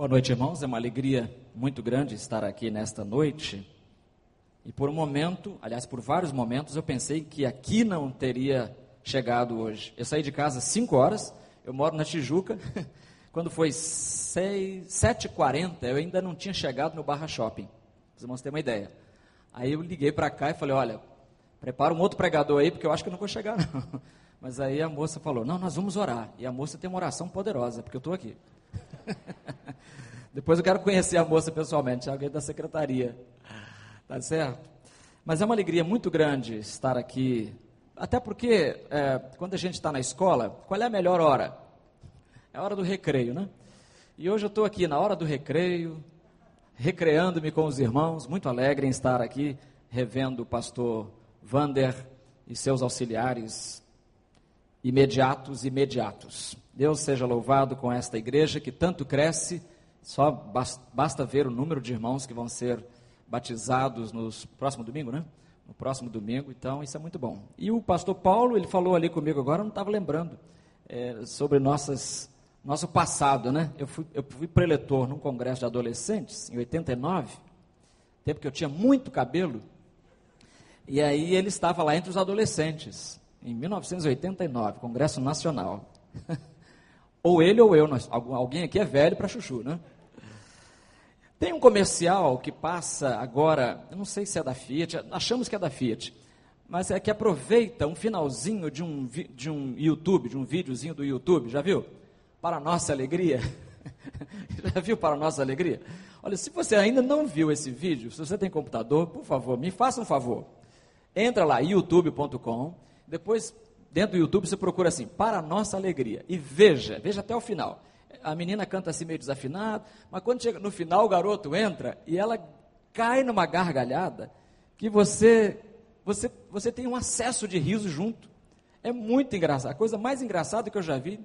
Boa noite, irmãos. É uma alegria muito grande estar aqui nesta noite. E por um momento, aliás, por vários momentos, eu pensei que aqui não teria chegado hoje. Eu saí de casa às 5 horas, eu moro na Tijuca. Quando foi 7h40, eu ainda não tinha chegado no Barra Shopping. Vocês vão ter uma ideia. Aí eu liguei para cá e falei: olha, prepara um outro pregador aí, porque eu acho que eu não vou chegar, não. Mas aí a moça falou: não, nós vamos orar. E a moça tem uma oração poderosa, porque eu estou aqui. Depois eu quero conhecer a moça pessoalmente, alguém da secretaria. Tá certo? Mas é uma alegria muito grande estar aqui. Até porque, é, quando a gente está na escola, qual é a melhor hora? É a hora do recreio, né? E hoje eu estou aqui na hora do recreio, recreando-me com os irmãos, muito alegre em estar aqui, revendo o pastor Vander e seus auxiliares imediatos, imediatos. Deus seja louvado com esta igreja que tanto cresce, só basta ver o número de irmãos que vão ser batizados no próximo domingo, né? No próximo domingo, então isso é muito bom. E o pastor Paulo, ele falou ali comigo agora, eu não estava lembrando, é, sobre nossas, nosso passado, né? Eu fui, eu fui preletor num congresso de adolescentes, em 89, tempo que eu tinha muito cabelo, e aí ele estava lá entre os adolescentes, em 1989, Congresso Nacional. ou ele ou eu, nós, alguém aqui é velho para chuchu, né? Tem um comercial que passa agora, eu não sei se é da Fiat, achamos que é da Fiat, mas é que aproveita um finalzinho de um, de um YouTube, de um videozinho do YouTube, já viu? Para nossa alegria. já viu para nossa alegria? Olha, se você ainda não viu esse vídeo, se você tem computador, por favor, me faça um favor. Entra lá, youtube.com, depois, dentro do YouTube, você procura assim, para nossa alegria. E veja, veja até o final. A menina canta assim meio desafinado, mas quando chega no final, o garoto entra e ela cai numa gargalhada que você, você, você tem um acesso de riso junto. É muito engraçado. A coisa mais engraçada que eu já vi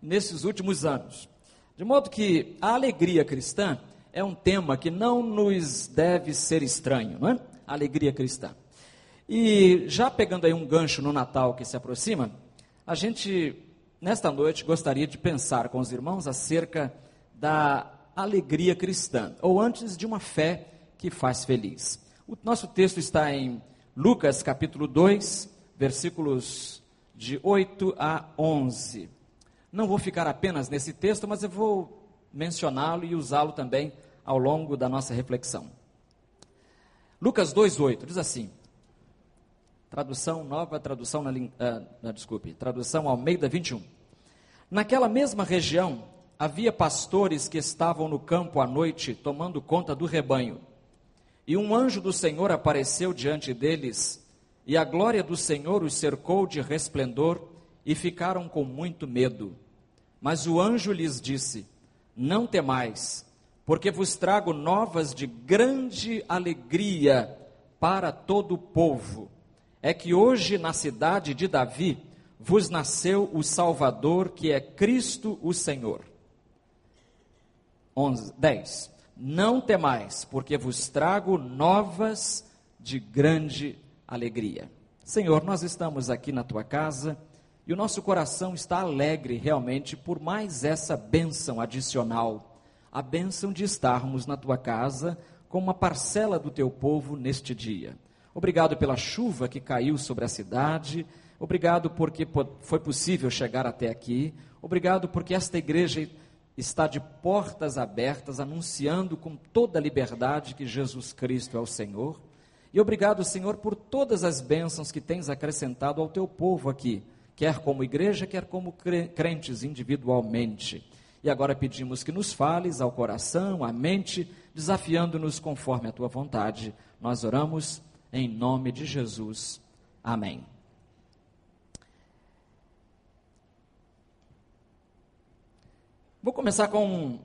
nesses últimos anos. De modo que a alegria cristã é um tema que não nos deve ser estranho, não é? A alegria cristã. E já pegando aí um gancho no Natal que se aproxima, a gente, nesta noite, gostaria de pensar com os irmãos acerca da alegria cristã, ou antes de uma fé que faz feliz. O nosso texto está em Lucas capítulo 2, versículos de 8 a 11. Não vou ficar apenas nesse texto, mas eu vou mencioná-lo e usá-lo também ao longo da nossa reflexão. Lucas 2:8 diz assim: Tradução nova, tradução na, uh, desculpe, tradução Almeida 21. Naquela mesma região havia pastores que estavam no campo à noite tomando conta do rebanho. E um anjo do Senhor apareceu diante deles, e a glória do Senhor os cercou de resplendor, e ficaram com muito medo. Mas o anjo lhes disse: Não temais, porque vos trago novas de grande alegria para todo o povo é que hoje na cidade de Davi vos nasceu o Salvador, que é Cristo o Senhor. 11, 10. Não temais, porque vos trago novas de grande alegria. Senhor, nós estamos aqui na tua casa e o nosso coração está alegre realmente por mais essa bênção adicional, a bênção de estarmos na tua casa com uma parcela do teu povo neste dia. Obrigado pela chuva que caiu sobre a cidade. Obrigado porque foi possível chegar até aqui. Obrigado porque esta igreja está de portas abertas, anunciando com toda a liberdade que Jesus Cristo é o Senhor. E obrigado, Senhor, por todas as bênçãos que tens acrescentado ao teu povo aqui, quer como igreja, quer como crentes individualmente. E agora pedimos que nos fales ao coração, à mente, desafiando-nos conforme a tua vontade. Nós oramos em nome de Jesus. Amém. Vou começar com um,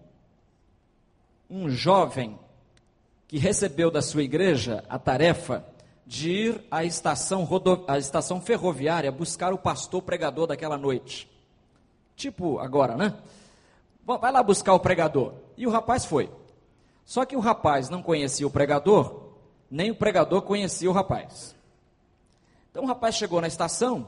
um jovem que recebeu da sua igreja a tarefa de ir à estação, rodo, à estação ferroviária buscar o pastor pregador daquela noite. Tipo agora, né? Vai lá buscar o pregador. E o rapaz foi. Só que o rapaz não conhecia o pregador nem o pregador conhecia o rapaz. Então o rapaz chegou na estação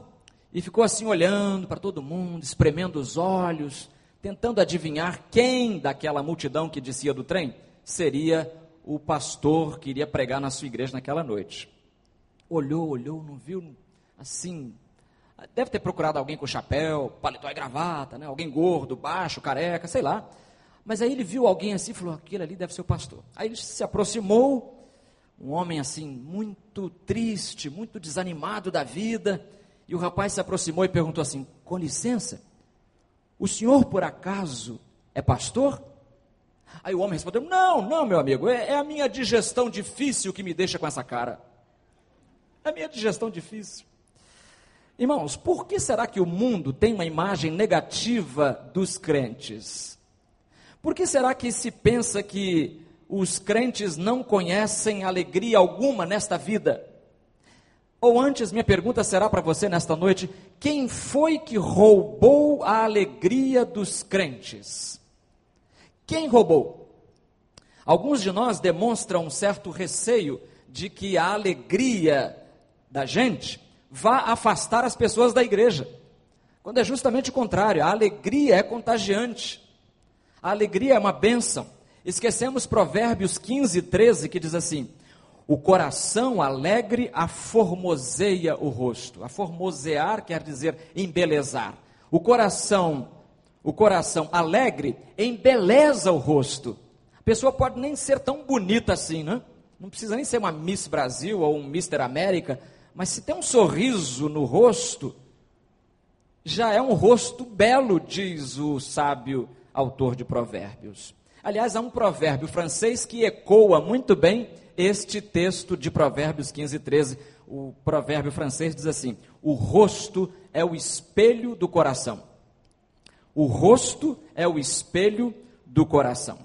e ficou assim olhando para todo mundo, espremendo os olhos, tentando adivinhar quem daquela multidão que descia do trem seria o pastor que iria pregar na sua igreja naquela noite. Olhou, olhou, não viu, assim, deve ter procurado alguém com chapéu, paletó e gravata, né? alguém gordo, baixo, careca, sei lá. Mas aí ele viu alguém assim e falou: aquele ali deve ser o pastor. Aí ele se aproximou, um homem assim, muito triste, muito desanimado da vida. E o rapaz se aproximou e perguntou assim: com licença, o senhor por acaso é pastor? Aí o homem respondeu: Não, não, meu amigo, é, é a minha digestão difícil que me deixa com essa cara. É a minha digestão difícil. Irmãos, por que será que o mundo tem uma imagem negativa dos crentes? Por que será que se pensa que os crentes não conhecem alegria alguma nesta vida? Ou antes, minha pergunta será para você nesta noite: quem foi que roubou a alegria dos crentes? Quem roubou? Alguns de nós demonstram um certo receio de que a alegria da gente vá afastar as pessoas da igreja. Quando é justamente o contrário, a alegria é contagiante. A alegria é uma bênção. Esquecemos Provérbios 15, 13, que diz assim: O coração alegre aformoseia o rosto. Aformosear quer dizer embelezar. O coração o coração alegre embeleza o rosto. A pessoa pode nem ser tão bonita assim, né? Não precisa nem ser uma Miss Brasil ou um Mister América, mas se tem um sorriso no rosto, já é um rosto belo, diz o sábio autor de Provérbios. Aliás, há um provérbio francês que ecoa muito bem este texto de Provérbios 15 e 13. O provérbio francês diz assim: O rosto é o espelho do coração. O rosto é o espelho do coração.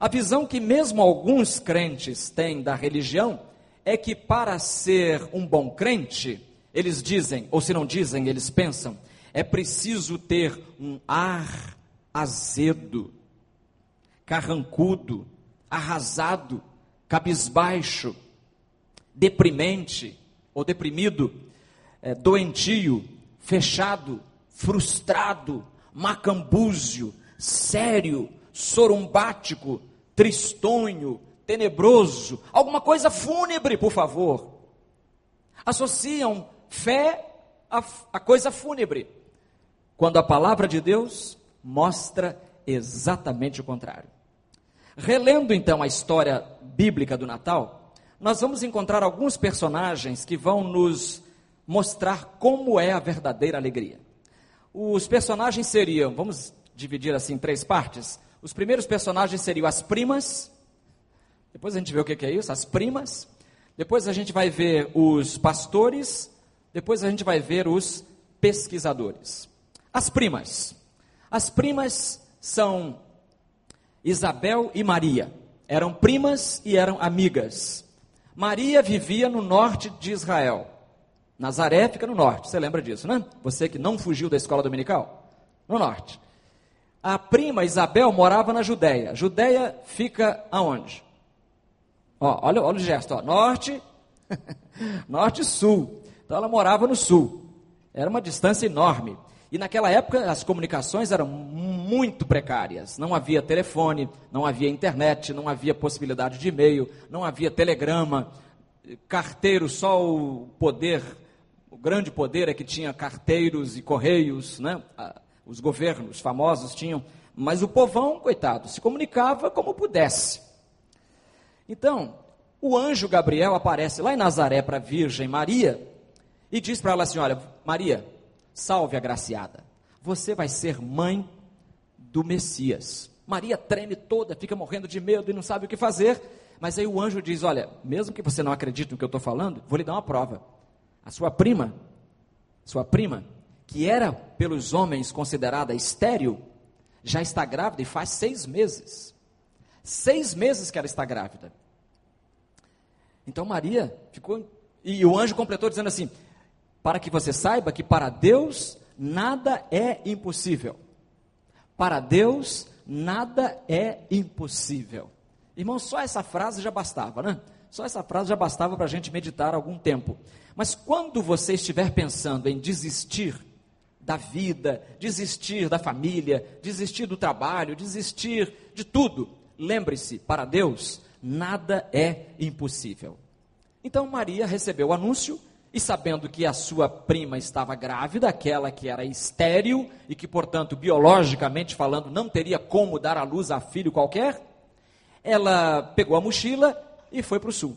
A visão que mesmo alguns crentes têm da religião é que para ser um bom crente, eles dizem, ou se não dizem, eles pensam, é preciso ter um ar azedo, carrancudo, arrasado, cabisbaixo, deprimente ou deprimido, é, doentio, fechado, frustrado, macambúzio, sério, sorumbático, tristonho, tenebroso, alguma coisa fúnebre, por favor. Associam fé a, a coisa fúnebre, quando a palavra de Deus mostra exatamente o contrário. Relendo então a história bíblica do Natal, nós vamos encontrar alguns personagens que vão nos mostrar como é a verdadeira alegria. Os personagens seriam, vamos dividir assim em três partes. Os primeiros personagens seriam as primas. Depois a gente vê o que é isso, as primas. Depois a gente vai ver os pastores. Depois a gente vai ver os pesquisadores. As primas. As primas são Isabel e Maria. Eram primas e eram amigas. Maria vivia no norte de Israel. Nazaré fica no norte, você lembra disso, né? Você que não fugiu da escola dominical? No norte. A prima Isabel morava na Judéia. Judéia fica aonde? Ó, olha, olha o gesto, ó. norte, norte e sul. Então ela morava no sul. Era uma distância enorme. E naquela época as comunicações eram muito precárias. Não havia telefone, não havia internet, não havia possibilidade de e-mail, não havia telegrama, carteiro, só o poder o grande poder é que tinha carteiros e correios, né? os governos famosos tinham, mas o povão, coitado, se comunicava como pudesse. Então, o anjo Gabriel aparece lá em Nazaré para a Virgem Maria e diz para ela assim: Olha, Maria, salve agraciada, você vai ser mãe do Messias. Maria treme toda, fica morrendo de medo e não sabe o que fazer, mas aí o anjo diz: Olha, mesmo que você não acredite no que eu estou falando, vou lhe dar uma prova. A sua prima, sua prima, que era pelos homens considerada estéril, já está grávida e faz seis meses. Seis meses que ela está grávida. Então Maria ficou. E o anjo completou dizendo assim: Para que você saiba que para Deus nada é impossível. Para Deus nada é impossível. Irmão, só essa frase já bastava, né? Só essa frase já bastava para a gente meditar algum tempo. Mas quando você estiver pensando em desistir da vida, desistir da família, desistir do trabalho, desistir de tudo. Lembre-se, para Deus, nada é impossível. Então Maria recebeu o anúncio e sabendo que a sua prima estava grávida, aquela que era estéril e que, portanto, biologicamente falando, não teria como dar à luz a filho qualquer, ela pegou a mochila e foi para o sul.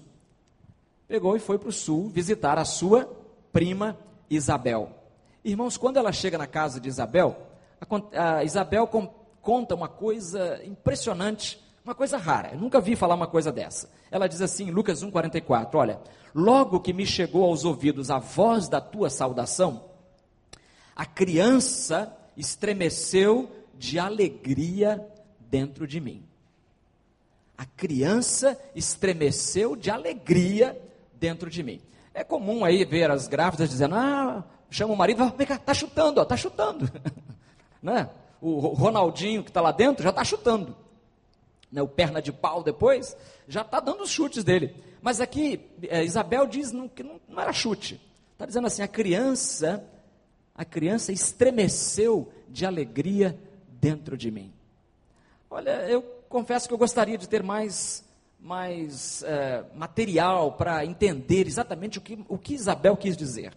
Pegou e foi para o sul visitar a sua prima Isabel. Irmãos, quando ela chega na casa de Isabel, a, Isabel conta uma coisa impressionante, uma coisa rara. Eu nunca vi falar uma coisa dessa. Ela diz assim, em Lucas 1,44: Olha, logo que me chegou aos ouvidos a voz da tua saudação, a criança estremeceu de alegria dentro de mim. A criança estremeceu de alegria dentro de mim. É comum aí ver as grávidas dizendo: Ah, chama o marido, vem cá, tá chutando, ó, tá chutando. né? O Ronaldinho que está lá dentro já está chutando. Né? O perna de pau depois já está dando os chutes dele. Mas aqui é, Isabel diz não, que não, não era chute. Está dizendo assim, a criança, a criança estremeceu de alegria dentro de mim. Olha, eu confesso que eu gostaria de ter mais mais é, material para entender exatamente o que, o que Isabel quis dizer.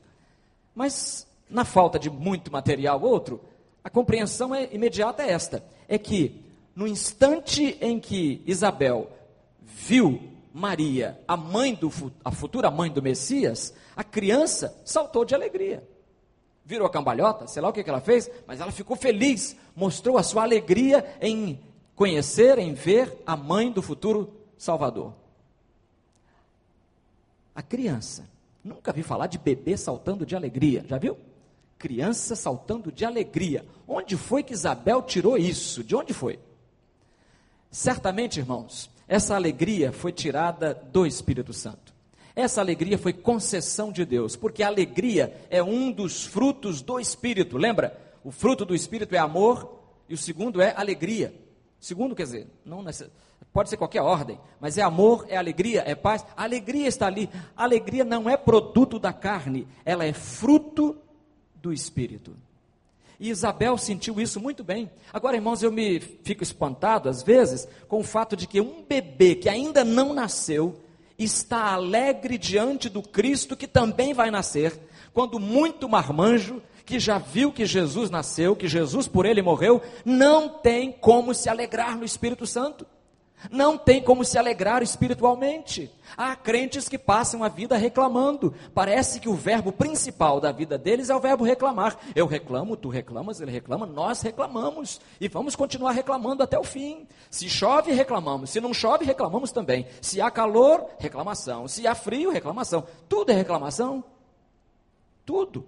Mas, na falta de muito material outro, a compreensão é, imediata é esta: é que, no instante em que Isabel viu Maria, a mãe do a futura mãe do Messias, a criança saltou de alegria. Virou a cambalhota, sei lá o que, que ela fez, mas ela ficou feliz, mostrou a sua alegria em conhecer, em ver a mãe do futuro Salvador. A criança Nunca vi falar de bebê saltando de alegria, já viu? Criança saltando de alegria. Onde foi que Isabel tirou isso? De onde foi? Certamente, irmãos, essa alegria foi tirada do Espírito Santo. Essa alegria foi concessão de Deus, porque a alegria é um dos frutos do Espírito. Lembra? O fruto do Espírito é amor e o segundo é alegria. Segundo, quer dizer, não necessariamente pode ser qualquer ordem, mas é amor, é alegria, é paz. A alegria está ali. A alegria não é produto da carne, ela é fruto do espírito. E Isabel sentiu isso muito bem. Agora, irmãos, eu me fico espantado às vezes com o fato de que um bebê que ainda não nasceu está alegre diante do Cristo que também vai nascer, quando muito marmanjo que já viu que Jesus nasceu, que Jesus por ele morreu, não tem como se alegrar no Espírito Santo não tem como se alegrar espiritualmente. Há crentes que passam a vida reclamando. Parece que o verbo principal da vida deles é o verbo reclamar. Eu reclamo, tu reclamas, ele reclama, nós reclamamos. E vamos continuar reclamando até o fim. Se chove, reclamamos. Se não chove, reclamamos também. Se há calor, reclamação. Se há frio, reclamação. Tudo é reclamação. Tudo.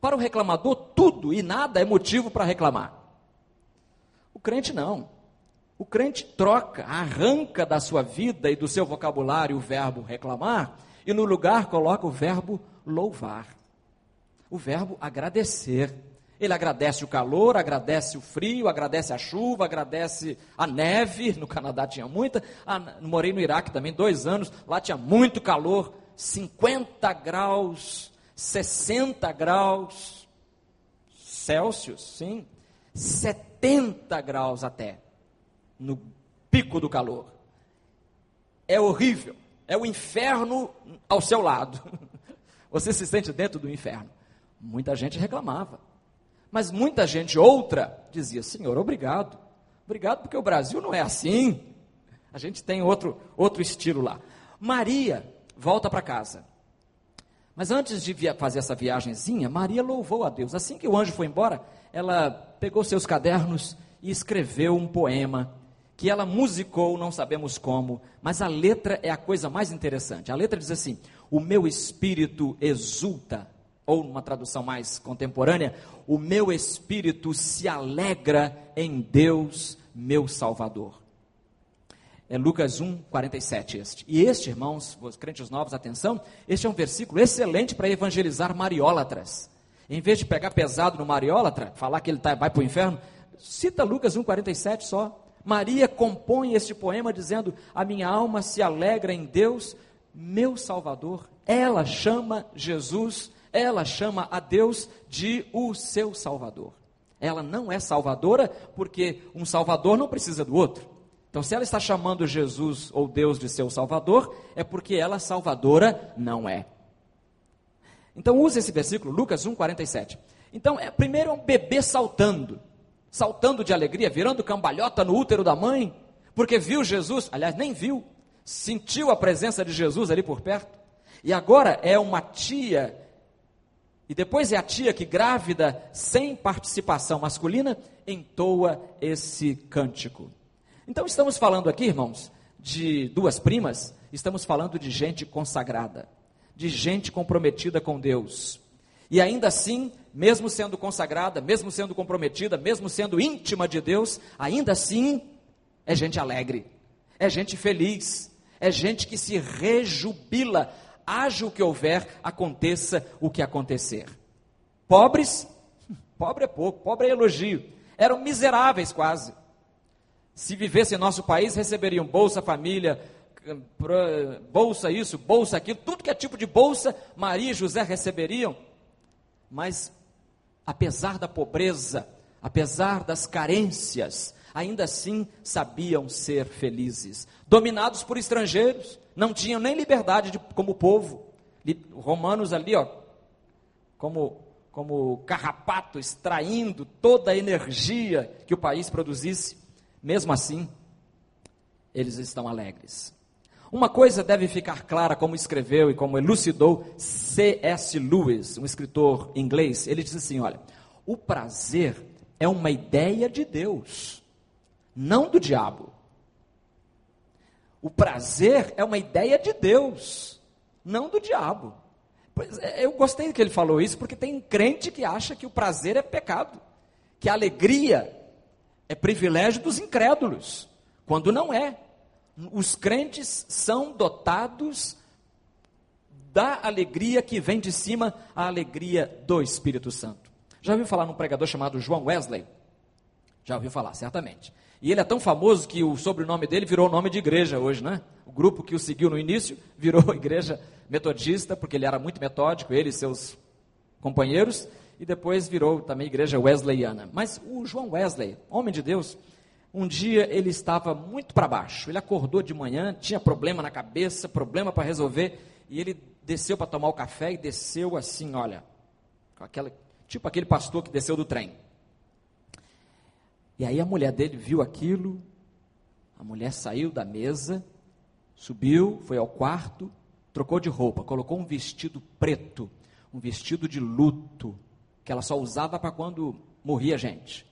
Para o reclamador, tudo e nada é motivo para reclamar. O crente não. O crente troca, arranca da sua vida e do seu vocabulário o verbo reclamar e no lugar coloca o verbo louvar. O verbo agradecer. Ele agradece o calor, agradece o frio, agradece a chuva, agradece a neve. No Canadá tinha muita. Ah, morei no Iraque também dois anos. Lá tinha muito calor, 50 graus, 60 graus Celsius, sim, 70 graus até no pico do calor. É horrível. É o inferno ao seu lado. Você se sente dentro do inferno. Muita gente reclamava. Mas muita gente outra dizia: Senhor, obrigado. Obrigado porque o Brasil não é assim. A gente tem outro, outro estilo lá. Maria volta para casa. Mas antes de fazer essa viagemzinha, Maria louvou a Deus. Assim que o anjo foi embora, ela pegou seus cadernos e escreveu um poema que ela musicou, não sabemos como, mas a letra é a coisa mais interessante. A letra diz assim: O meu espírito exulta, ou numa tradução mais contemporânea, o meu espírito se alegra em Deus, meu Salvador. É Lucas 1, 47 este. E este, irmãos, os crentes novos, atenção, este é um versículo excelente para evangelizar mariólatras. Em vez de pegar pesado no mariólatra, falar que ele tá, vai para o inferno, cita Lucas 1, 47 só. Maria compõe este poema dizendo: A minha alma se alegra em Deus, meu Salvador. Ela chama Jesus, ela chama a Deus de o seu Salvador. Ela não é salvadora porque um Salvador não precisa do outro. Então, se ela está chamando Jesus ou Deus de seu Salvador, é porque ela salvadora não é. Então, use esse versículo, Lucas 1, 47. Então, é, primeiro é um bebê saltando, saltando de alegria, virando cambalhota no útero da mãe, porque viu Jesus, aliás, nem viu, sentiu a presença de Jesus ali por perto. E agora é uma tia, e depois é a tia que, grávida, sem participação masculina, entoa esse cântico. Então, estamos falando aqui, irmãos, de duas primas, estamos falando de gente consagrada, de gente comprometida com Deus. E ainda assim, mesmo sendo consagrada, mesmo sendo comprometida, mesmo sendo íntima de Deus, ainda assim é gente alegre, é gente feliz, é gente que se rejubila, haja o que houver, aconteça o que acontecer. Pobres, pobre é pouco, pobre é elogio, eram miseráveis quase. Se vivesse em nosso país, receberiam Bolsa Família, bolsa isso, bolsa aquilo, tudo que é tipo de bolsa, Maria e José receberiam. Mas, apesar da pobreza, apesar das carências, ainda assim sabiam ser felizes. Dominados por estrangeiros, não tinham nem liberdade de, como povo. Romanos ali, ó, como, como carrapato, extraindo toda a energia que o país produzisse. Mesmo assim, eles estão alegres. Uma coisa deve ficar clara, como escreveu e como elucidou C.S. Lewis, um escritor inglês. Ele diz assim: olha, o prazer é uma ideia de Deus, não do diabo. O prazer é uma ideia de Deus, não do diabo. É, eu gostei que ele falou isso, porque tem crente que acha que o prazer é pecado, que a alegria é privilégio dos incrédulos, quando não é. Os crentes são dotados da alegria que vem de cima, a alegria do Espírito Santo. Já ouviu falar num pregador chamado João Wesley? Já ouviu falar, certamente. E ele é tão famoso que o sobrenome dele virou nome de igreja hoje, né? O grupo que o seguiu no início virou igreja metodista, porque ele era muito metódico, ele e seus companheiros e depois virou também igreja wesleyana. Mas o João Wesley, homem de Deus, um dia ele estava muito para baixo. Ele acordou de manhã, tinha problema na cabeça, problema para resolver, e ele desceu para tomar o café e desceu assim, olha, aquela, tipo aquele pastor que desceu do trem. E aí a mulher dele viu aquilo, a mulher saiu da mesa, subiu, foi ao quarto, trocou de roupa, colocou um vestido preto, um vestido de luto, que ela só usava para quando morria gente.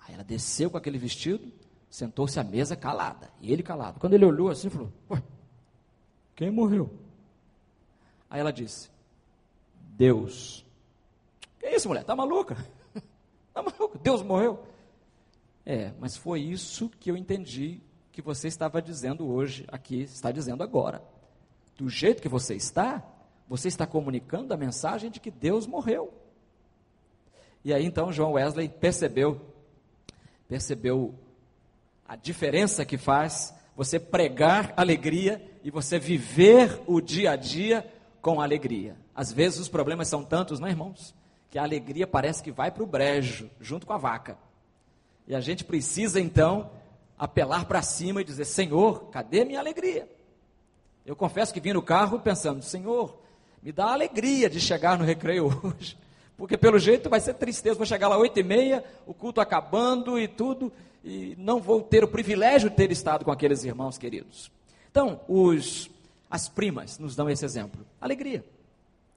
Aí ela desceu com aquele vestido, sentou-se à mesa calada, e ele calado. Quando ele olhou assim, falou: Ué, quem morreu? Aí ela disse: Deus. Que isso, mulher? Tá maluca? Tá maluca? Deus morreu? É, mas foi isso que eu entendi que você estava dizendo hoje, aqui, está dizendo agora. Do jeito que você está, você está comunicando a mensagem de que Deus morreu. E aí então João Wesley percebeu, percebeu a diferença que faz você pregar alegria e você viver o dia a dia com alegria. Às vezes os problemas são tantos, não é, irmãos? Que a alegria parece que vai para o brejo, junto com a vaca. E a gente precisa então apelar para cima e dizer: Senhor, cadê minha alegria? Eu confesso que vim no carro pensando: Senhor, me dá a alegria de chegar no recreio hoje porque pelo jeito vai ser tristeza. Vou chegar lá oito e meia, o culto acabando e tudo, e não vou ter o privilégio de ter estado com aqueles irmãos queridos. Então, os, as primas nos dão esse exemplo. Alegria.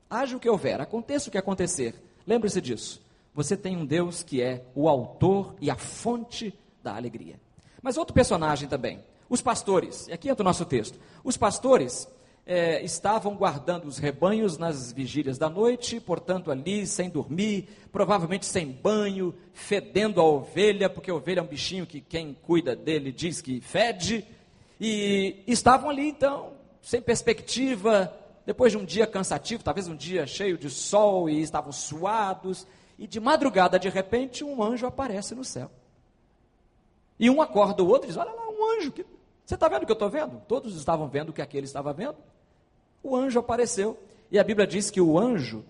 Haja o que houver, aconteça o que acontecer. Lembre-se disso. Você tem um Deus que é o autor e a fonte da alegria. Mas outro personagem também, os pastores. E aqui entra o nosso texto. Os pastores é, estavam guardando os rebanhos nas vigílias da noite, portanto, ali sem dormir, provavelmente sem banho, fedendo a ovelha, porque a ovelha é um bichinho que quem cuida dele diz que fede, e estavam ali então, sem perspectiva, depois de um dia cansativo, talvez um dia cheio de sol, e estavam suados, e de madrugada, de repente, um anjo aparece no céu. E um acorda o outro e diz: Olha lá, um anjo. Que... Você está vendo o que eu estou vendo? Todos estavam vendo o que aquele estava vendo o anjo apareceu. E a Bíblia diz que o anjo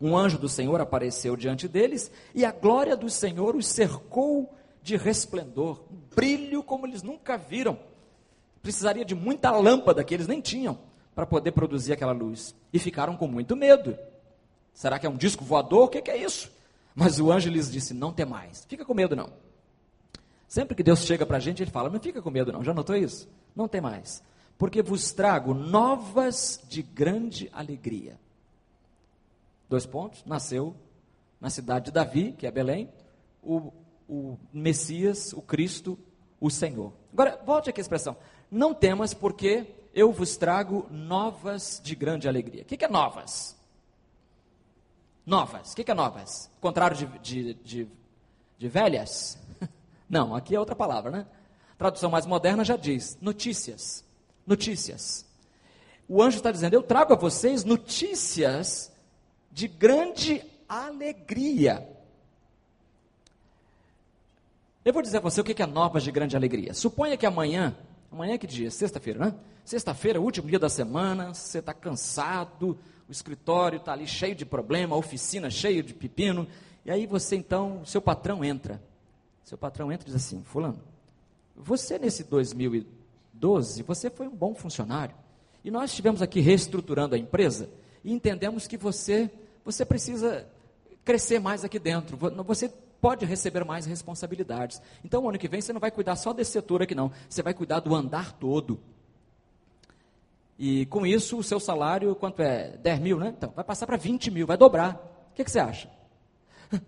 Um anjo do Senhor apareceu diante deles e a glória do Senhor os cercou de resplendor, um brilho como eles nunca viram. Precisaria de muita lâmpada que eles nem tinham para poder produzir aquela luz. E ficaram com muito medo. Será que é um disco voador? O que, é isso? Mas o anjo lhes disse: Não tem mais. Fica com medo, não. Sempre que Deus chega para a gente, ele fala: Não fica com medo, não. Já notou isso? Não tem mais. Porque vos trago novas de grande alegria. Dois pontos. Nasceu na cidade de Davi, que é Belém, o, o Messias, o Cristo, o Senhor. Agora, volte aqui a expressão. Não temas, porque eu vos trago novas de grande alegria. O que, que é novas? Novas. O que, que é novas? Contrário de, de, de, de velhas? Não, aqui é outra palavra, né? tradução mais moderna já diz: notícias. Notícias. O anjo está dizendo: Eu trago a vocês notícias de grande alegria. Eu vou dizer a você o que é novas de grande alegria. Suponha que amanhã, amanhã é que dia? Sexta-feira, né? Sexta-feira, último dia da semana, você está cansado, o escritório está ali cheio de problema, a oficina cheia de pepino, e aí você então, seu patrão entra. Seu patrão entra e diz assim: Fulano, você nesse 2012, você foi um bom funcionário. E nós estivemos aqui reestruturando a empresa e entendemos que você, você precisa crescer mais aqui dentro. Você pode receber mais responsabilidades. Então, ano que vem, você não vai cuidar só desse setor aqui, não. Você vai cuidar do andar todo. E com isso, o seu salário, quanto é? 10 mil, né? Então, vai passar para 20 mil, vai dobrar. O que, que você acha?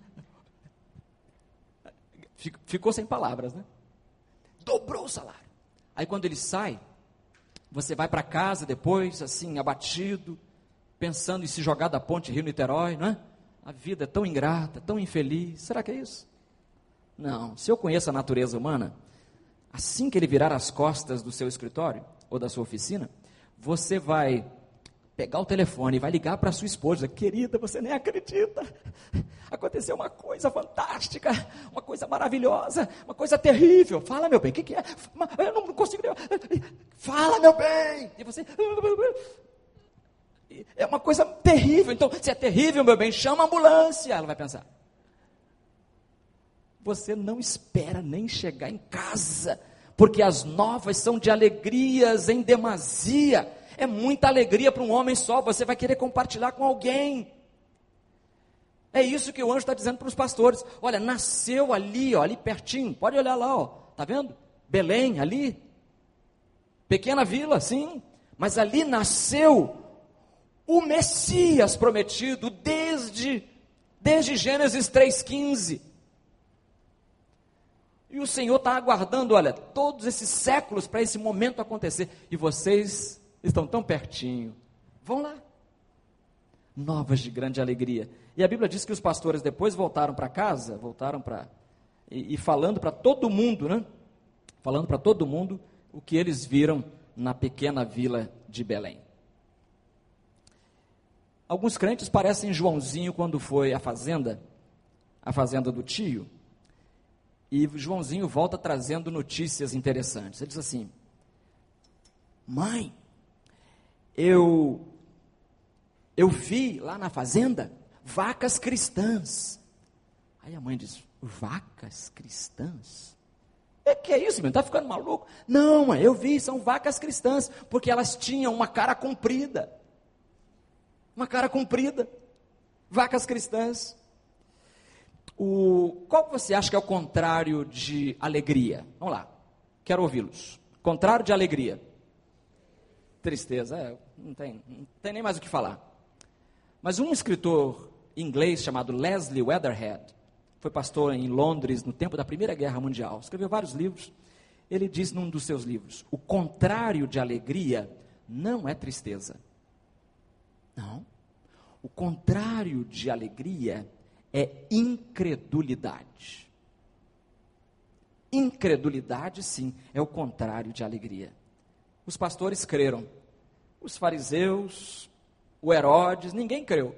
Ficou sem palavras, né? Dobrou o salário. Aí quando ele sai, você vai para casa depois, assim, abatido, pensando em se jogar da ponte Rio-Niterói, não é? A vida é tão ingrata, tão infeliz. Será que é isso? Não. Se eu conheço a natureza humana, assim que ele virar as costas do seu escritório ou da sua oficina, você vai pegar o telefone e vai ligar para sua esposa, querida, você nem acredita. Aconteceu uma coisa fantástica, uma coisa maravilhosa, uma coisa terrível. Fala, meu bem, o que, que, é? Eu não consigo. Fala, meu bem. E você. É uma coisa terrível. Então, se é terrível, meu bem, chama a ambulância. Ela vai pensar. Você não espera nem chegar em casa, porque as novas são de alegrias em demasia é muita alegria para um homem só, você vai querer compartilhar com alguém. É isso que o anjo está dizendo para os pastores. Olha, nasceu ali, ó, ali pertinho, pode olhar lá, ó, tá vendo? Belém, ali. Pequena vila, sim, mas ali nasceu o Messias prometido desde, desde Gênesis 3,15. E o Senhor está aguardando, olha, todos esses séculos para esse momento acontecer. E vocês estão tão pertinho. Vão lá. Novas de grande alegria. E a Bíblia diz que os pastores depois voltaram para casa, voltaram para. E, e falando para todo mundo, né? Falando para todo mundo o que eles viram na pequena vila de Belém. Alguns crentes parecem Joãozinho quando foi à fazenda, a fazenda do tio, e Joãozinho volta trazendo notícias interessantes. Ele diz assim: Mãe, eu eu vi lá na fazenda vacas cristãs. Aí a mãe diz: vacas cristãs? É que é isso, meu? Está ficando maluco? Não, mãe, eu vi, são vacas cristãs, porque elas tinham uma cara comprida. Uma cara comprida. Vacas cristãs. O, qual você acha que é o contrário de alegria? Vamos lá, quero ouvi-los. Contrário de alegria. Tristeza, é, não tem, não tem nem mais o que falar. Mas um escritor inglês chamado Leslie Weatherhead, foi pastor em Londres no tempo da Primeira Guerra Mundial, escreveu vários livros. Ele diz num dos seus livros: o contrário de alegria não é tristeza. Não. O contrário de alegria é incredulidade. Incredulidade, sim, é o contrário de alegria. Os pastores creram, os fariseus, o Herodes, ninguém creu.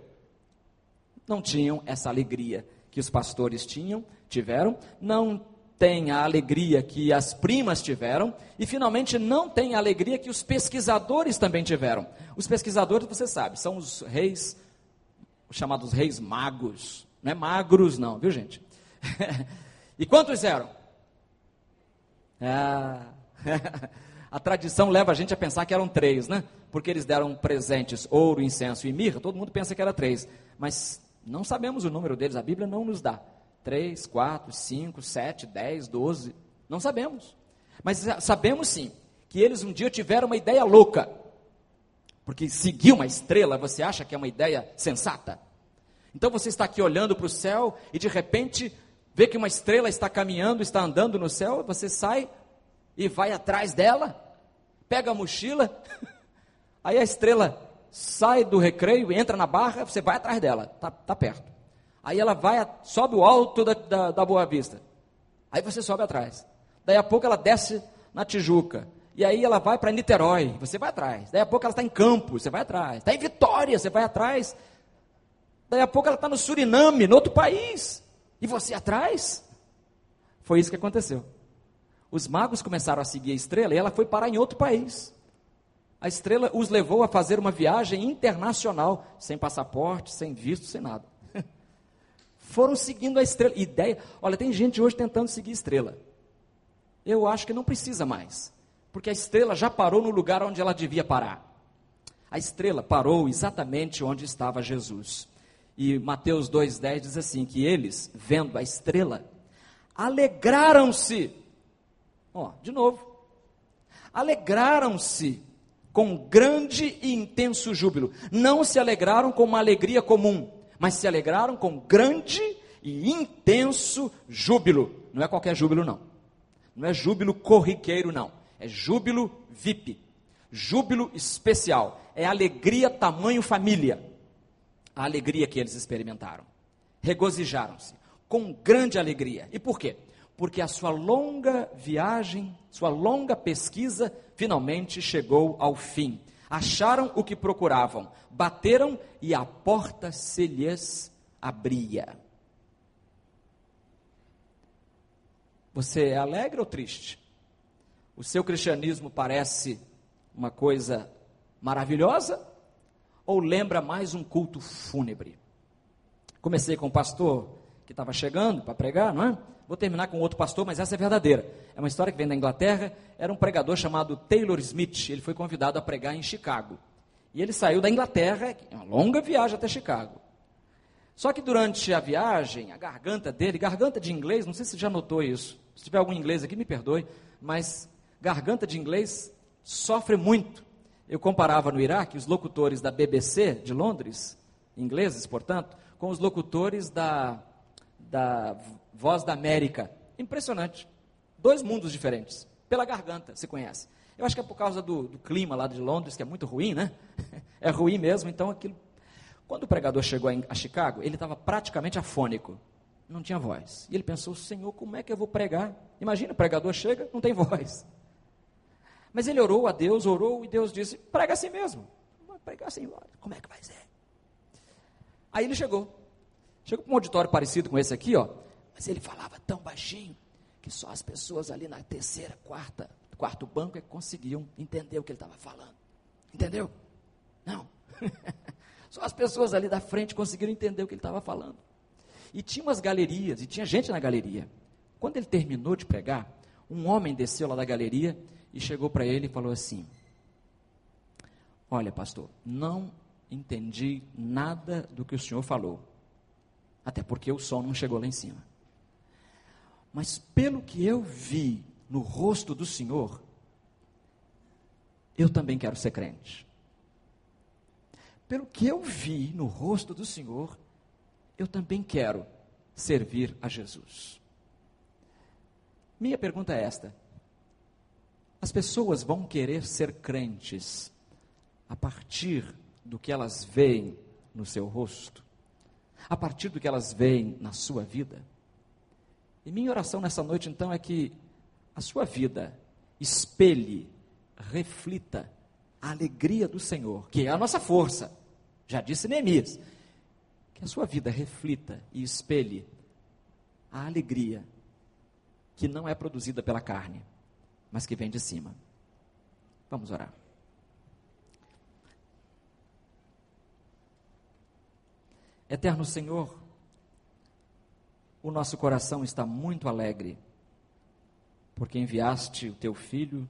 Não tinham essa alegria que os pastores tinham, tiveram, não tem a alegria que as primas tiveram e finalmente não tem a alegria que os pesquisadores também tiveram. Os pesquisadores, você sabe, são os reis os chamados reis magos. Não é magros, não, viu gente? e quantos eram? Ah, a tradição leva a gente a pensar que eram três, né? Porque eles deram presentes, ouro, incenso e mirra, todo mundo pensa que era três. Mas não sabemos o número deles, a Bíblia não nos dá. Três, quatro, cinco, sete, dez, doze. Não sabemos. Mas sabemos sim que eles um dia tiveram uma ideia louca. Porque seguir uma estrela, você acha que é uma ideia sensata? Então você está aqui olhando para o céu e de repente vê que uma estrela está caminhando, está andando no céu, você sai e vai atrás dela, pega a mochila, aí a estrela sai do recreio, entra na barra, você vai atrás dela, tá, tá perto. Aí ela vai, sobe o alto da, da, da Boa Vista, aí você sobe atrás. Daí a pouco ela desce na Tijuca, e aí ela vai para Niterói, você vai atrás. Daí a pouco ela está em Campos, você vai atrás. Está em Vitória, você vai atrás. Daí a pouco ela está no Suriname, no outro país. E você atrás? Foi isso que aconteceu. Os magos começaram a seguir a estrela e ela foi parar em outro país. A estrela os levou a fazer uma viagem internacional, sem passaporte, sem visto, sem nada. Foram seguindo a estrela. Ideia. Olha, tem gente hoje tentando seguir estrela. Eu acho que não precisa mais. Porque a estrela já parou no lugar onde ela devia parar. A estrela parou exatamente onde estava Jesus. E Mateus 2,10 diz assim: que eles, vendo a estrela, alegraram-se. Ó, de novo. Alegraram-se com grande e intenso júbilo. Não se alegraram com uma alegria comum, mas se alegraram com grande e intenso júbilo. Não é qualquer júbilo, não. Não é júbilo corriqueiro, não. É júbilo VIP. Júbilo especial. É alegria tamanho família a alegria que eles experimentaram. Regozijaram-se com grande alegria. E por quê? Porque a sua longa viagem, sua longa pesquisa, finalmente chegou ao fim. Acharam o que procuravam, bateram e a porta se lhes abria. Você é alegre ou triste? O seu cristianismo parece uma coisa maravilhosa ou lembra mais um culto fúnebre? Comecei com um pastor que estava chegando para pregar, não é? Vou terminar com outro pastor, mas essa é verdadeira. É uma história que vem da Inglaterra. Era um pregador chamado Taylor Smith. Ele foi convidado a pregar em Chicago. E ele saiu da Inglaterra, uma longa viagem até Chicago. Só que durante a viagem, a garganta dele, garganta de inglês, não sei se você já notou isso. Se tiver algum inglês aqui, me perdoe, mas garganta de inglês sofre muito eu comparava no Iraque os locutores da BBC de Londres, ingleses, portanto, com os locutores da, da Voz da América. Impressionante. Dois mundos diferentes. Pela garganta, se conhece. Eu acho que é por causa do, do clima lá de Londres, que é muito ruim, né? É ruim mesmo, então aquilo. Quando o pregador chegou a Chicago, ele estava praticamente afônico. Não tinha voz. E ele pensou, Senhor, como é que eu vou pregar? Imagina, o pregador chega, não tem voz. Mas ele orou a Deus, orou, e Deus disse: prega assim mesmo. Vai pregar assim, como é que vai ser? Aí ele chegou. Chegou para um auditório parecido com esse aqui, ó. Mas ele falava tão baixinho que só as pessoas ali na terceira, quarta, quarto banco é que conseguiam entender o que ele estava falando. Entendeu? Não. só as pessoas ali da frente conseguiram entender o que ele estava falando. E tinha umas galerias, e tinha gente na galeria. Quando ele terminou de pregar, um homem desceu lá da galeria e chegou para ele e falou assim: Olha, pastor, não entendi nada do que o senhor falou, até porque o som não chegou lá em cima. Mas pelo que eu vi no rosto do senhor, eu também quero ser crente. Pelo que eu vi no rosto do senhor, eu também quero servir a Jesus. Minha pergunta é esta: as pessoas vão querer ser crentes a partir do que elas veem no seu rosto, a partir do que elas veem na sua vida. E minha oração nessa noite então é que a sua vida espelhe, reflita a alegria do Senhor, que é a nossa força. Já disse Neemias. Que a sua vida reflita e espelhe a alegria que não é produzida pela carne, mas que vem de cima. Vamos orar. Eterno Senhor, o nosso coração está muito alegre, porque enviaste o teu filho,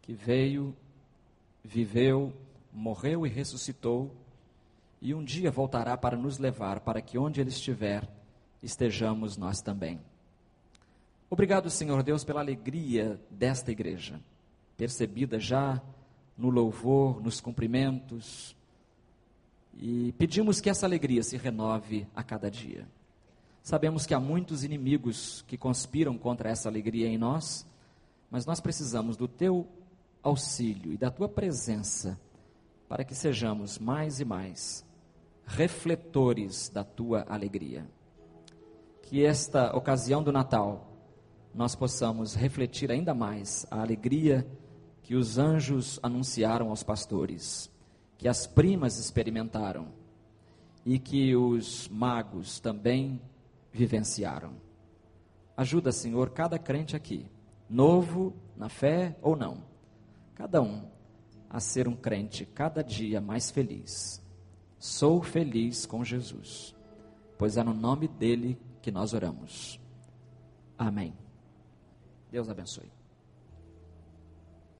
que veio, viveu, morreu e ressuscitou, e um dia voltará para nos levar para que onde ele estiver, estejamos nós também. Obrigado, Senhor Deus, pela alegria desta igreja, percebida já no louvor, nos cumprimentos, e pedimos que essa alegria se renove a cada dia. Sabemos que há muitos inimigos que conspiram contra essa alegria em nós, mas nós precisamos do teu auxílio e da tua presença para que sejamos mais e mais refletores da tua alegria. Que esta ocasião do Natal nós possamos refletir ainda mais a alegria que os anjos anunciaram aos pastores, que as primas experimentaram e que os magos também vivenciaram. Ajuda, Senhor, cada crente aqui, novo na fé ou não, cada um a ser um crente cada dia mais feliz. Sou feliz com Jesus, pois é no nome dele que nós oramos. Amém. Deus abençoe.